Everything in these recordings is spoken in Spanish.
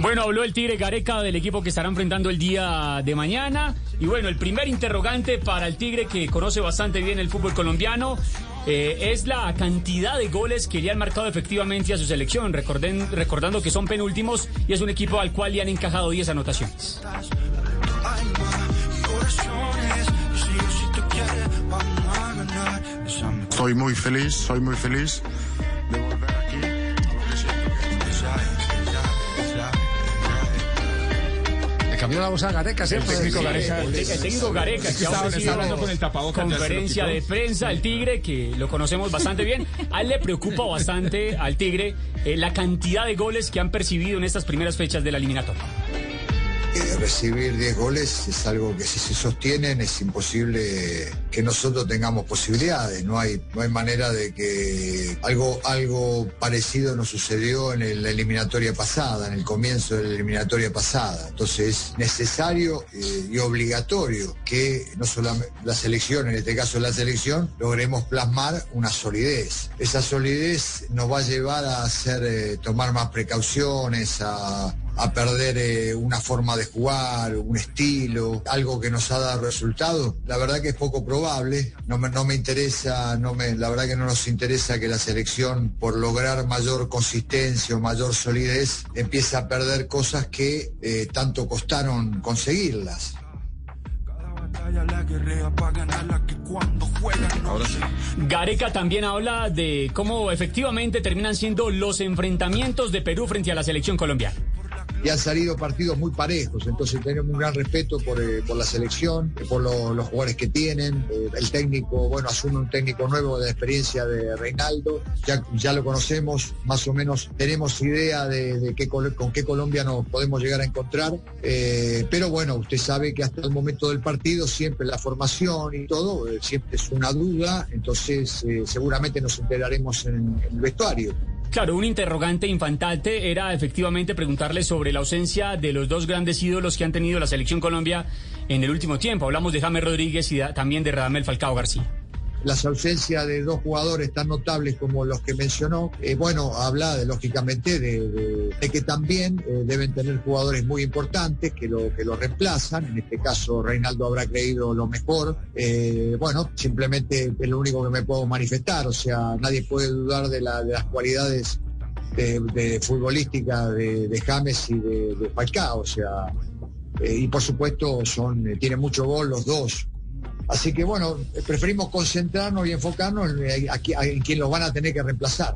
Bueno, habló el Tigre Gareca del equipo que estará enfrentando el día de mañana. Y bueno, el primer interrogante para el Tigre que conoce bastante bien el fútbol colombiano eh, es la cantidad de goles que le han marcado efectivamente a su selección, recorden, recordando que son penúltimos y es un equipo al cual le han encajado 10 anotaciones. Soy muy feliz, soy muy feliz cambió la voz a Gareca. El técnico Gareca, el técnico Gareca, que ahora hablando con el tapabocas. Conferencia de prensa, el Tigre, que lo conocemos bastante bien. A él le preocupa bastante al Tigre eh, la cantidad de goles que han percibido en estas primeras fechas de la eliminatoria. Eh, recibir 10 goles es algo que si se sostienen es imposible que nosotros tengamos posibilidades. No hay, no hay manera de que algo, algo parecido nos sucedió en la eliminatoria pasada, en el comienzo de la eliminatoria pasada. Entonces es necesario eh, y obligatorio que no solamente la selección, en este caso la selección, logremos plasmar una solidez. Esa solidez nos va a llevar a hacer eh, tomar más precauciones, a a perder eh, una forma de jugar, un estilo, algo que nos ha dado resultado, la verdad que es poco probable. No me, no me interesa, no me, la verdad que no nos interesa que la selección, por lograr mayor consistencia o mayor solidez, empiece a perder cosas que eh, tanto costaron conseguirlas. Gareca también habla de cómo efectivamente terminan siendo los enfrentamientos de Perú frente a la selección colombiana y han salido partidos muy parejos, entonces tenemos un gran respeto por, eh, por la selección, por los jugadores que tienen, eh, el técnico, bueno, asume un técnico nuevo de experiencia de Reinaldo, ya, ya lo conocemos, más o menos tenemos idea de, qué, con qué Colombia nos podemos llegar a encontrar, eh, pero bueno, usted sabe que hasta el momento del partido siempre la formación y todo, siempre es una duda, entonces seguramente nos enteraremos en el vestuario. Claro, un interrogante infantante era efectivamente preguntarle sobre la ausencia de los dos grandes ídolos que han tenido la selección Colombia en el último tiempo. Hablamos de James Rodríguez y también de Radamel Falcao García las ausencias de dos jugadores tan notables como los que mencionó, eh, bueno, habla de, lógicamente de, que también eh, deben tener jugadores muy importantes que lo, que lo reemplazan. En este caso, Reinaldo habrá creído lo mejor. Eh, bueno, simplemente es lo único que me puedo manifestar. O sea, nadie puede dudar de, las cualidades de, de, James y de, Falcao. O sea, y por supuesto son, tienen mucho gol los dos Así que bueno, preferimos concentrarnos y enfocarnos en, en quién los van a tener que reemplazar.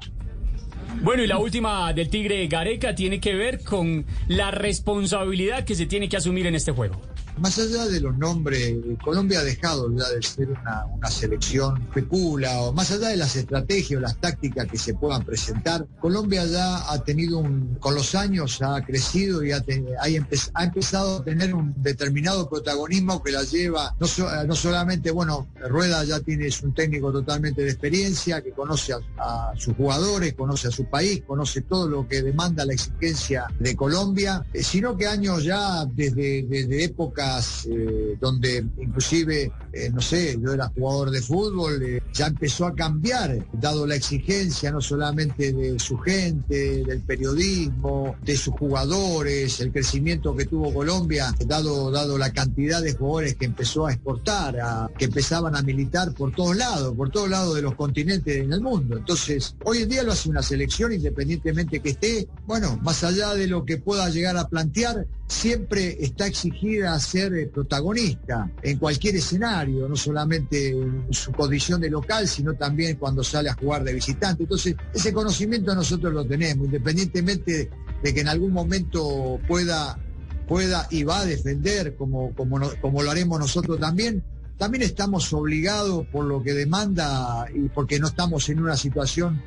Bueno, y la última del Tigre Gareca tiene que ver con la responsabilidad que se tiene que asumir en este juego. Más allá de los nombres, Colombia ha dejado ya de ser una, selección especula, o más allá de las estrategias o las tácticas que se puedan presentar, Colombia ya ha tenido un, con los años ha crecido y ha, ha, empezado a tener un determinado protagonismo que la lleva, no, no solamente, bueno, Rueda ya tiene, un técnico totalmente de experiencia, que conoce a, sus jugadores, conoce a su país, conoce todo lo que demanda la exigencia de Colombia, eh, sino que años ya desde, desde época eh, donde inclusive, eh, no sé, yo era jugador de fútbol, eh, ya empezó a cambiar, dado la exigencia no solamente de su gente, del periodismo, de sus jugadores, el crecimiento que tuvo Colombia, dado, dado la cantidad de jugadores que empezó a exportar, a, que empezaban a militar por todos lados, por todos lados de los continentes en el mundo. Entonces, hoy en día lo hace una selección independientemente que esté, bueno, más allá de lo que pueda llegar a plantear, siempre está exigida ser eh, protagonista en cualquier escenario, no solamente en su condición de local, sino también cuando sale a jugar de visitante. Entonces, ese conocimiento nosotros lo tenemos, independientemente de que en algún momento pueda, pueda y va a defender, como, como, como lo haremos nosotros también, también estamos obligados por lo que demanda y porque no estamos en una situación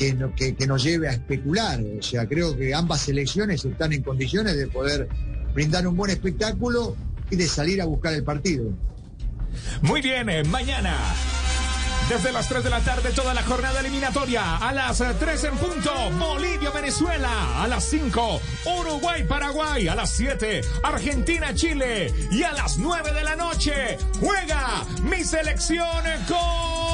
que, que, nos lleve a especular. O sea, creo que ambas selecciones están en condiciones de poder brindar un buen espectáculo y de salir a buscar el partido. Muy bien, eh, mañana. Desde las 3 de la tarde, toda la jornada eliminatoria. A las 3 en punto, Bolivia, Venezuela. A las 5, Uruguay, Paraguay. A las 7, Argentina, Chile. Y a las 9 de la noche, juega mi selección con